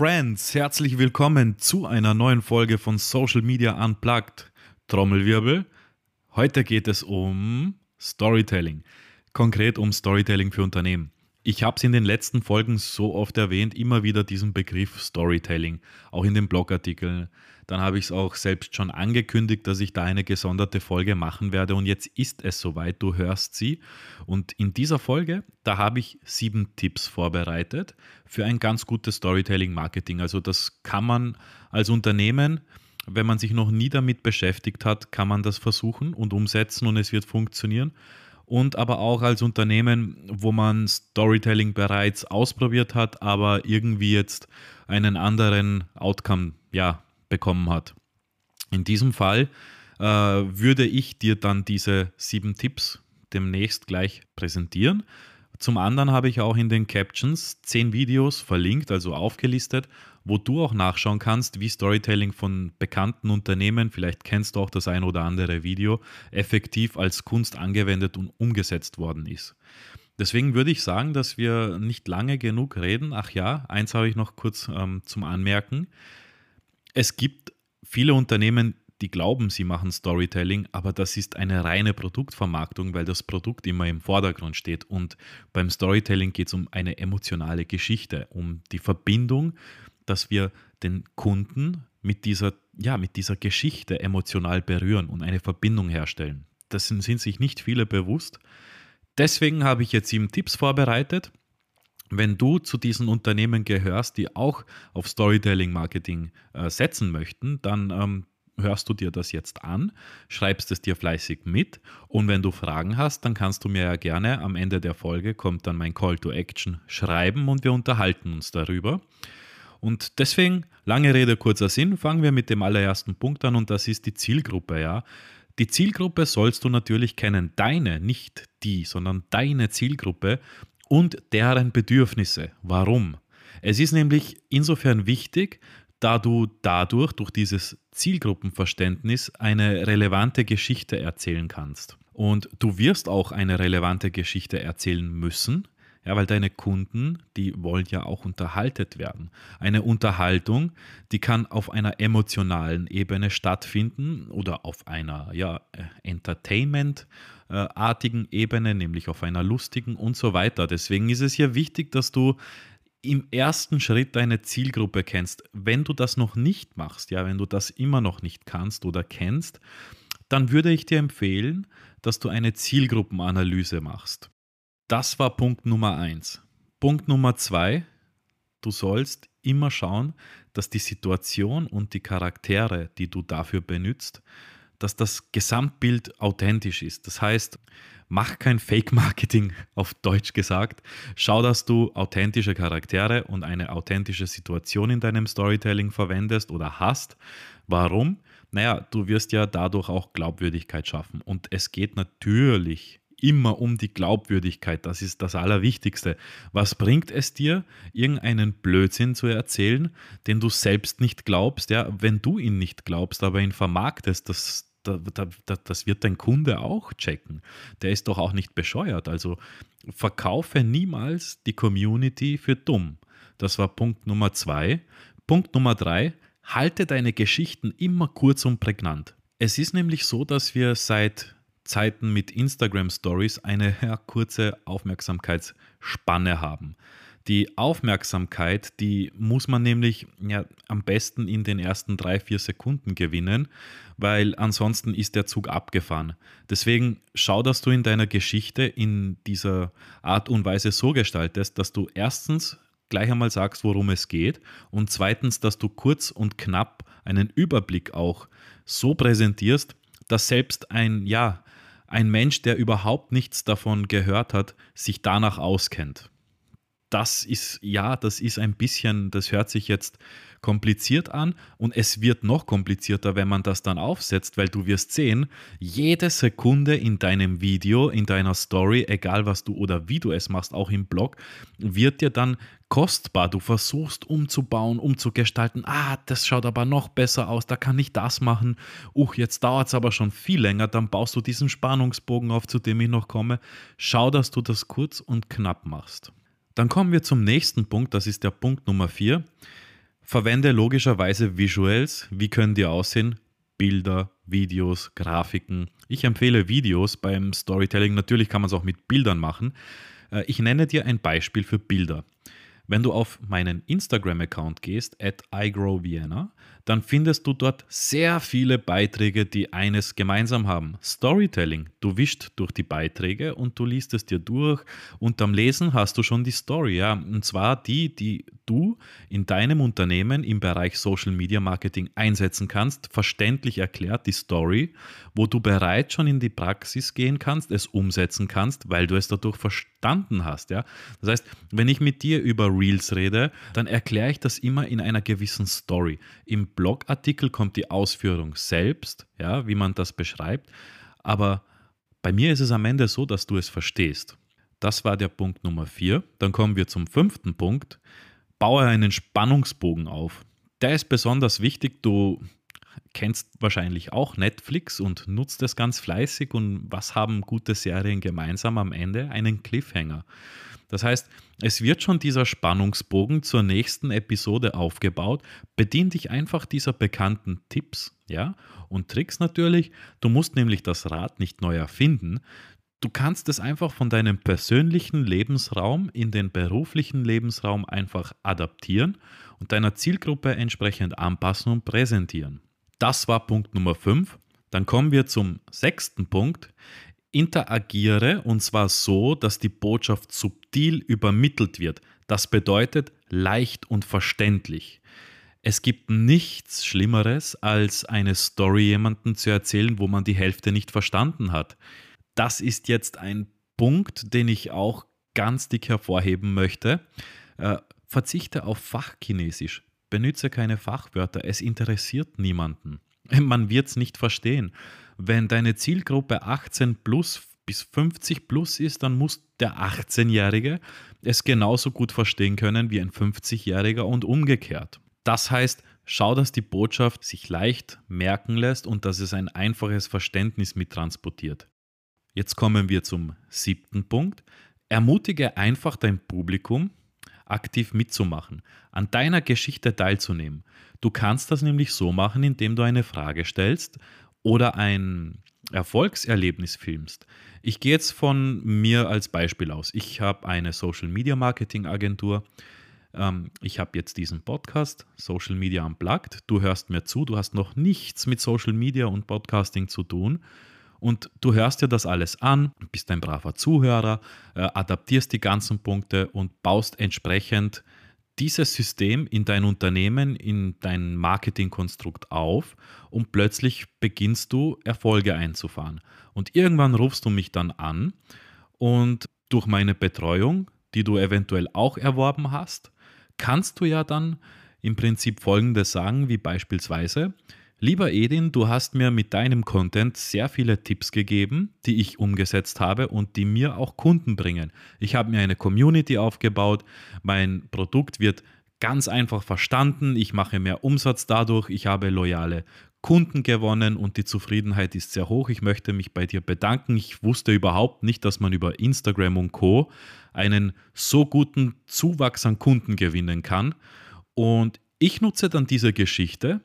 Friends, herzlich willkommen zu einer neuen Folge von Social Media Unplugged. Trommelwirbel. Heute geht es um Storytelling. Konkret um Storytelling für Unternehmen. Ich habe es in den letzten Folgen so oft erwähnt, immer wieder diesen Begriff Storytelling, auch in den Blogartikeln. Dann habe ich es auch selbst schon angekündigt, dass ich da eine gesonderte Folge machen werde und jetzt ist es soweit, du hörst sie. Und in dieser Folge, da habe ich sieben Tipps vorbereitet für ein ganz gutes Storytelling-Marketing. Also das kann man als Unternehmen wenn man sich noch nie damit beschäftigt hat, kann man das versuchen und umsetzen und es wird funktionieren und aber auch als Unternehmen, wo man Storytelling bereits ausprobiert hat, aber irgendwie jetzt einen anderen Outcome ja, bekommen hat. In diesem Fall äh, würde ich dir dann diese sieben Tipps demnächst gleich präsentieren. Zum anderen habe ich auch in den Captions zehn Videos verlinkt, also aufgelistet, wo du auch nachschauen kannst, wie Storytelling von bekannten Unternehmen, vielleicht kennst du auch das ein oder andere Video, effektiv als Kunst angewendet und umgesetzt worden ist. Deswegen würde ich sagen, dass wir nicht lange genug reden. Ach ja, eins habe ich noch kurz ähm, zum Anmerken. Es gibt viele Unternehmen, die glauben, sie machen Storytelling, aber das ist eine reine Produktvermarktung, weil das Produkt immer im Vordergrund steht. Und beim Storytelling geht es um eine emotionale Geschichte, um die Verbindung dass wir den Kunden mit dieser, ja, mit dieser Geschichte emotional berühren und eine Verbindung herstellen. Das sind, sind sich nicht viele bewusst. Deswegen habe ich jetzt sieben Tipps vorbereitet. Wenn du zu diesen Unternehmen gehörst, die auch auf Storytelling-Marketing äh, setzen möchten, dann ähm, hörst du dir das jetzt an, schreibst es dir fleißig mit und wenn du Fragen hast, dann kannst du mir ja gerne am Ende der Folge kommt dann mein Call to Action schreiben und wir unterhalten uns darüber. Und deswegen, lange Rede, kurzer Sinn, fangen wir mit dem allerersten Punkt an und das ist die Zielgruppe, ja. Die Zielgruppe sollst du natürlich kennen, deine, nicht die, sondern deine Zielgruppe und deren Bedürfnisse. Warum? Es ist nämlich insofern wichtig, da du dadurch, durch dieses Zielgruppenverständnis, eine relevante Geschichte erzählen kannst. Und du wirst auch eine relevante Geschichte erzählen müssen, ja, weil deine Kunden, die wollen ja auch unterhaltet werden. Eine Unterhaltung, die kann auf einer emotionalen Ebene stattfinden oder auf einer ja, Entertainment-artigen Ebene, nämlich auf einer lustigen und so weiter. Deswegen ist es hier wichtig, dass du im ersten Schritt deine Zielgruppe kennst. Wenn du das noch nicht machst, ja, wenn du das immer noch nicht kannst oder kennst, dann würde ich dir empfehlen, dass du eine Zielgruppenanalyse machst. Das war Punkt Nummer eins. Punkt Nummer zwei, du sollst immer schauen, dass die Situation und die Charaktere, die du dafür benutzt, dass das Gesamtbild authentisch ist. Das heißt, mach kein Fake-Marketing auf Deutsch gesagt. Schau, dass du authentische Charaktere und eine authentische Situation in deinem Storytelling verwendest oder hast. Warum? Naja, du wirst ja dadurch auch Glaubwürdigkeit schaffen. Und es geht natürlich immer um die Glaubwürdigkeit. Das ist das Allerwichtigste. Was bringt es dir, irgendeinen Blödsinn zu erzählen, den du selbst nicht glaubst? Ja, wenn du ihn nicht glaubst, aber ihn vermarktest, das, das wird dein Kunde auch checken. Der ist doch auch nicht bescheuert. Also verkaufe niemals die Community für dumm. Das war Punkt Nummer zwei. Punkt Nummer drei, halte deine Geschichten immer kurz und prägnant. Es ist nämlich so, dass wir seit Zeiten mit Instagram Stories eine kurze Aufmerksamkeitsspanne haben. Die Aufmerksamkeit, die muss man nämlich ja, am besten in den ersten drei, vier Sekunden gewinnen, weil ansonsten ist der Zug abgefahren. Deswegen schau, dass du in deiner Geschichte in dieser Art und Weise so gestaltest, dass du erstens gleich einmal sagst, worum es geht und zweitens, dass du kurz und knapp einen Überblick auch so präsentierst, dass selbst ein, ja, ein Mensch, der überhaupt nichts davon gehört hat, sich danach auskennt. Das ist, ja, das ist ein bisschen, das hört sich jetzt kompliziert an und es wird noch komplizierter, wenn man das dann aufsetzt, weil du wirst sehen, jede Sekunde in deinem Video, in deiner Story, egal was du oder wie du es machst, auch im Blog, wird dir dann kostbar. Du versuchst umzubauen, umzugestalten. Ah, das schaut aber noch besser aus, da kann ich das machen. Uch, jetzt dauert es aber schon viel länger, dann baust du diesen Spannungsbogen auf, zu dem ich noch komme. Schau, dass du das kurz und knapp machst. Dann kommen wir zum nächsten Punkt, das ist der Punkt Nummer 4. Verwende logischerweise Visuals. Wie können die aussehen? Bilder, Videos, Grafiken. Ich empfehle Videos beim Storytelling. Natürlich kann man es auch mit Bildern machen. Äh, ich nenne dir ein Beispiel für Bilder. Wenn du auf meinen Instagram-Account gehst, at igrowvienna, dann findest du dort sehr viele Beiträge, die eines gemeinsam haben. Storytelling. Du wischst durch die Beiträge und du liest es dir durch und am Lesen hast du schon die Story. Ja? Und zwar die, die du in deinem Unternehmen im Bereich Social Media Marketing einsetzen kannst. Verständlich erklärt die Story, wo du bereits schon in die Praxis gehen kannst, es umsetzen kannst, weil du es dadurch verstanden hast. Ja? Das heißt, wenn ich mit dir über Reels rede, dann erkläre ich das immer in einer gewissen Story. Im Blogartikel kommt die Ausführung selbst, ja, wie man das beschreibt. Aber bei mir ist es am Ende so, dass du es verstehst. Das war der Punkt Nummer vier. Dann kommen wir zum fünften Punkt. Baue einen Spannungsbogen auf. Der ist besonders wichtig. Du kennst wahrscheinlich auch Netflix und nutzt es ganz fleißig. Und was haben gute Serien gemeinsam am Ende? Einen Cliffhanger. Das heißt, es wird schon dieser Spannungsbogen zur nächsten Episode aufgebaut. Bedien dich einfach dieser bekannten Tipps, ja, und Tricks natürlich. Du musst nämlich das Rad nicht neu erfinden. Du kannst es einfach von deinem persönlichen Lebensraum in den beruflichen Lebensraum einfach adaptieren und deiner Zielgruppe entsprechend anpassen und präsentieren. Das war Punkt Nummer 5. Dann kommen wir zum sechsten Punkt interagiere und zwar so, dass die Botschaft subtil übermittelt wird. Das bedeutet leicht und verständlich. Es gibt nichts Schlimmeres, als eine Story jemandem zu erzählen, wo man die Hälfte nicht verstanden hat. Das ist jetzt ein Punkt, den ich auch ganz dick hervorheben möchte. Äh, verzichte auf Fachchinesisch. Benütze keine Fachwörter. Es interessiert niemanden. Man wird es nicht verstehen. Wenn deine Zielgruppe 18 plus bis 50 plus ist, dann muss der 18-Jährige es genauso gut verstehen können wie ein 50-Jähriger und umgekehrt. Das heißt, schau, dass die Botschaft sich leicht merken lässt und dass es ein einfaches Verständnis mittransportiert. Jetzt kommen wir zum siebten Punkt. Ermutige einfach dein Publikum, aktiv mitzumachen, an deiner Geschichte teilzunehmen. Du kannst das nämlich so machen, indem du eine Frage stellst oder ein Erfolgserlebnis filmst. Ich gehe jetzt von mir als Beispiel aus. Ich habe eine Social Media Marketing Agentur. Ähm, ich habe jetzt diesen Podcast, Social Media Unplugged. Du hörst mir zu, du hast noch nichts mit Social Media und Podcasting zu tun. Und du hörst dir das alles an, bist ein braver Zuhörer, äh, adaptierst die ganzen Punkte und baust entsprechend dieses System in dein Unternehmen, in dein Marketingkonstrukt auf und plötzlich beginnst du Erfolge einzufahren. Und irgendwann rufst du mich dann an und durch meine Betreuung, die du eventuell auch erworben hast, kannst du ja dann im Prinzip Folgendes sagen, wie beispielsweise, Lieber Edin, du hast mir mit deinem Content sehr viele Tipps gegeben, die ich umgesetzt habe und die mir auch Kunden bringen. Ich habe mir eine Community aufgebaut, mein Produkt wird ganz einfach verstanden, ich mache mehr Umsatz dadurch, ich habe loyale Kunden gewonnen und die Zufriedenheit ist sehr hoch. Ich möchte mich bei dir bedanken. Ich wusste überhaupt nicht, dass man über Instagram und Co einen so guten Zuwachs an Kunden gewinnen kann. Und ich nutze dann diese Geschichte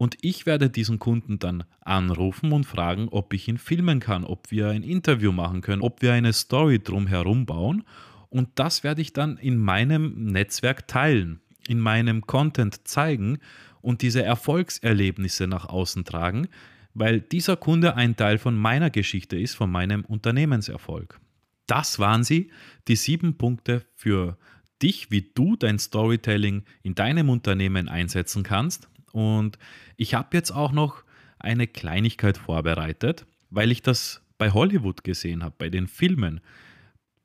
und ich werde diesen Kunden dann anrufen und fragen, ob ich ihn filmen kann, ob wir ein Interview machen können, ob wir eine Story drumherum bauen. Und das werde ich dann in meinem Netzwerk teilen, in meinem Content zeigen und diese Erfolgserlebnisse nach außen tragen, weil dieser Kunde ein Teil von meiner Geschichte ist, von meinem Unternehmenserfolg. Das waren sie, die sieben Punkte für dich, wie du dein Storytelling in deinem Unternehmen einsetzen kannst. Und ich habe jetzt auch noch eine Kleinigkeit vorbereitet, weil ich das bei Hollywood gesehen habe, bei den Filmen.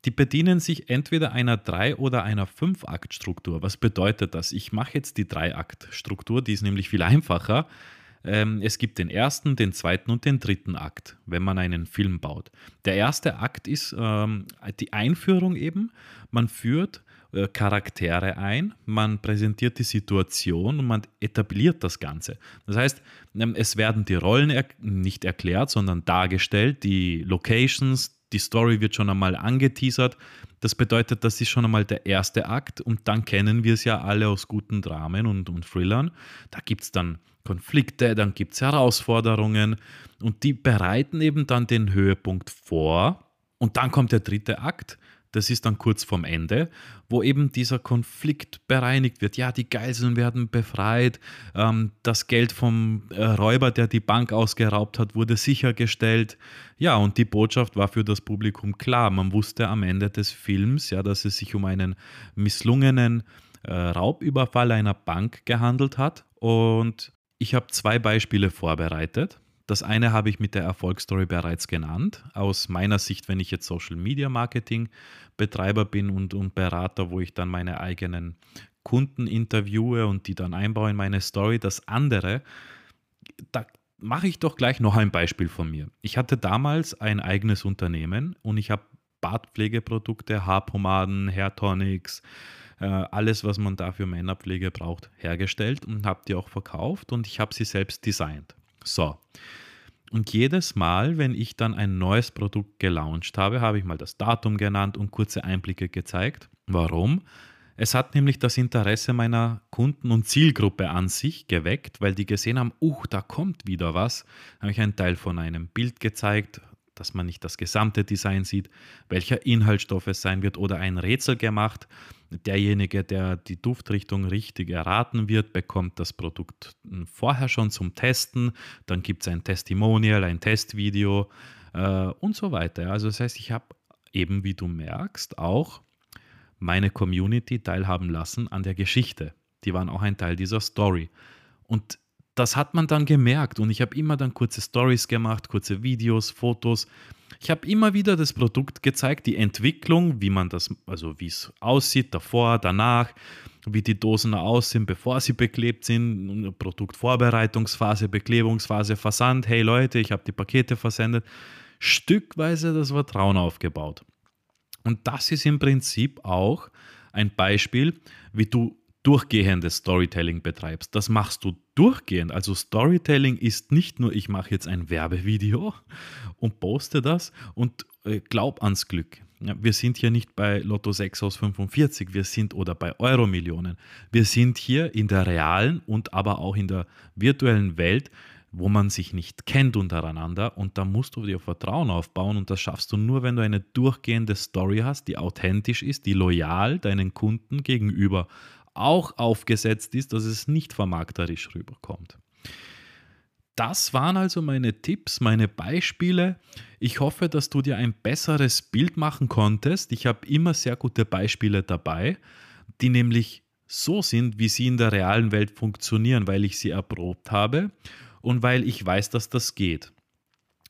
Die bedienen sich entweder einer 3- oder einer 5-Akt-Struktur. Was bedeutet das? Ich mache jetzt die 3-Akt-Struktur, die ist nämlich viel einfacher. Ähm, es gibt den ersten, den zweiten und den dritten Akt, wenn man einen Film baut. Der erste Akt ist ähm, die Einführung eben. Man führt äh, Charaktere ein, man präsentiert die Situation und man etabliert das Ganze. Das heißt, ähm, es werden die Rollen er nicht erklärt, sondern dargestellt, die Locations, die Story wird schon einmal angeteasert. Das bedeutet, das ist schon einmal der erste Akt und dann kennen wir es ja alle aus guten Dramen und, und Thrillern. Da gibt es dann Konflikte, dann gibt es Herausforderungen und die bereiten eben dann den Höhepunkt vor. Und dann kommt der dritte Akt das ist dann kurz vorm Ende, wo eben dieser Konflikt bereinigt wird. Ja, die Geiseln werden befreit, ähm, das Geld vom äh, Räuber, der die Bank ausgeraubt hat, wurde sichergestellt. Ja, und die Botschaft war für das Publikum klar. Man wusste am Ende des Films, ja, dass es sich um einen misslungenen äh, Raubüberfall einer Bank gehandelt hat. Und ich habe zwei Beispiele vorbereitet. Das eine habe ich mit der Erfolgsstory bereits genannt. Aus meiner Sicht, wenn ich jetzt Social Media Marketing Betreiber bin und, und Berater, wo ich dann meine eigenen Kunden interviewe und die dann einbaue in meine Story. Das andere, da mache ich doch gleich noch ein Beispiel von mir. Ich hatte damals ein eigenes Unternehmen und ich habe Bartpflegeprodukte, Haarpomaden, Hairtonics, äh, alles, was man da für Männerpflege braucht, hergestellt und habe die auch verkauft und ich habe sie selbst designt. So. Und jedes Mal, wenn ich dann ein neues Produkt gelauncht habe, habe ich mal das Datum genannt und kurze Einblicke gezeigt. Warum? Es hat nämlich das Interesse meiner Kunden und Zielgruppe an sich geweckt, weil die gesehen haben, uh, da kommt wieder was. Da habe ich einen Teil von einem Bild gezeigt, dass man nicht das gesamte Design sieht, welcher Inhaltsstoff es sein wird oder ein Rätsel gemacht. Derjenige, der die Duftrichtung richtig erraten wird, bekommt das Produkt vorher schon zum Testen. Dann gibt es ein Testimonial, ein Testvideo äh, und so weiter. Also das heißt, ich habe eben, wie du merkst, auch meine Community teilhaben lassen an der Geschichte. Die waren auch ein Teil dieser Story. Und das hat man dann gemerkt und ich habe immer dann kurze Stories gemacht, kurze Videos, Fotos. Ich habe immer wieder das Produkt gezeigt, die Entwicklung, wie man das, also wie es aussieht, davor, danach, wie die Dosen aussehen, bevor sie beklebt sind, Produktvorbereitungsphase, Beklebungsphase, Versand. Hey Leute, ich habe die Pakete versendet. Stückweise das Vertrauen aufgebaut. Und das ist im Prinzip auch ein Beispiel, wie du durchgehendes Storytelling betreibst. Das machst du durchgehend. Also Storytelling ist nicht nur, ich mache jetzt ein Werbevideo und poste das und äh, glaub ans Glück. Wir sind hier nicht bei Lotto 6 aus 45, wir sind oder bei Euro-Millionen. Wir sind hier in der realen und aber auch in der virtuellen Welt, wo man sich nicht kennt untereinander und da musst du dir Vertrauen aufbauen und das schaffst du nur, wenn du eine durchgehende Story hast, die authentisch ist, die loyal deinen Kunden gegenüber auch aufgesetzt ist, dass es nicht vermarkterisch rüberkommt. Das waren also meine Tipps, meine Beispiele. Ich hoffe, dass du dir ein besseres Bild machen konntest. Ich habe immer sehr gute Beispiele dabei, die nämlich so sind, wie sie in der realen Welt funktionieren, weil ich sie erprobt habe und weil ich weiß, dass das geht.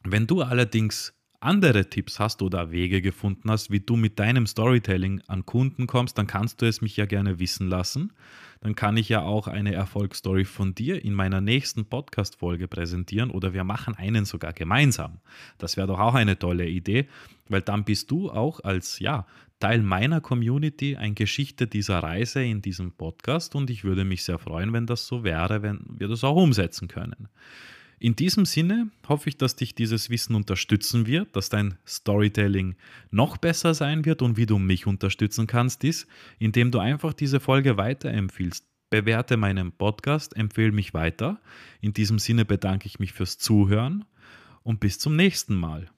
Wenn du allerdings andere Tipps hast oder Wege gefunden hast, wie du mit deinem Storytelling an Kunden kommst, dann kannst du es mich ja gerne wissen lassen. Dann kann ich ja auch eine Erfolgsstory von dir in meiner nächsten Podcast-Folge präsentieren oder wir machen einen sogar gemeinsam. Das wäre doch auch eine tolle Idee, weil dann bist du auch als ja, Teil meiner Community eine Geschichte dieser Reise in diesem Podcast und ich würde mich sehr freuen, wenn das so wäre, wenn wir das auch umsetzen können. In diesem Sinne hoffe ich, dass dich dieses Wissen unterstützen wird, dass dein Storytelling noch besser sein wird und wie du mich unterstützen kannst, ist, indem du einfach diese Folge weiterempfiehlst. Bewerte meinen Podcast, empfehle mich weiter. In diesem Sinne bedanke ich mich fürs Zuhören und bis zum nächsten Mal.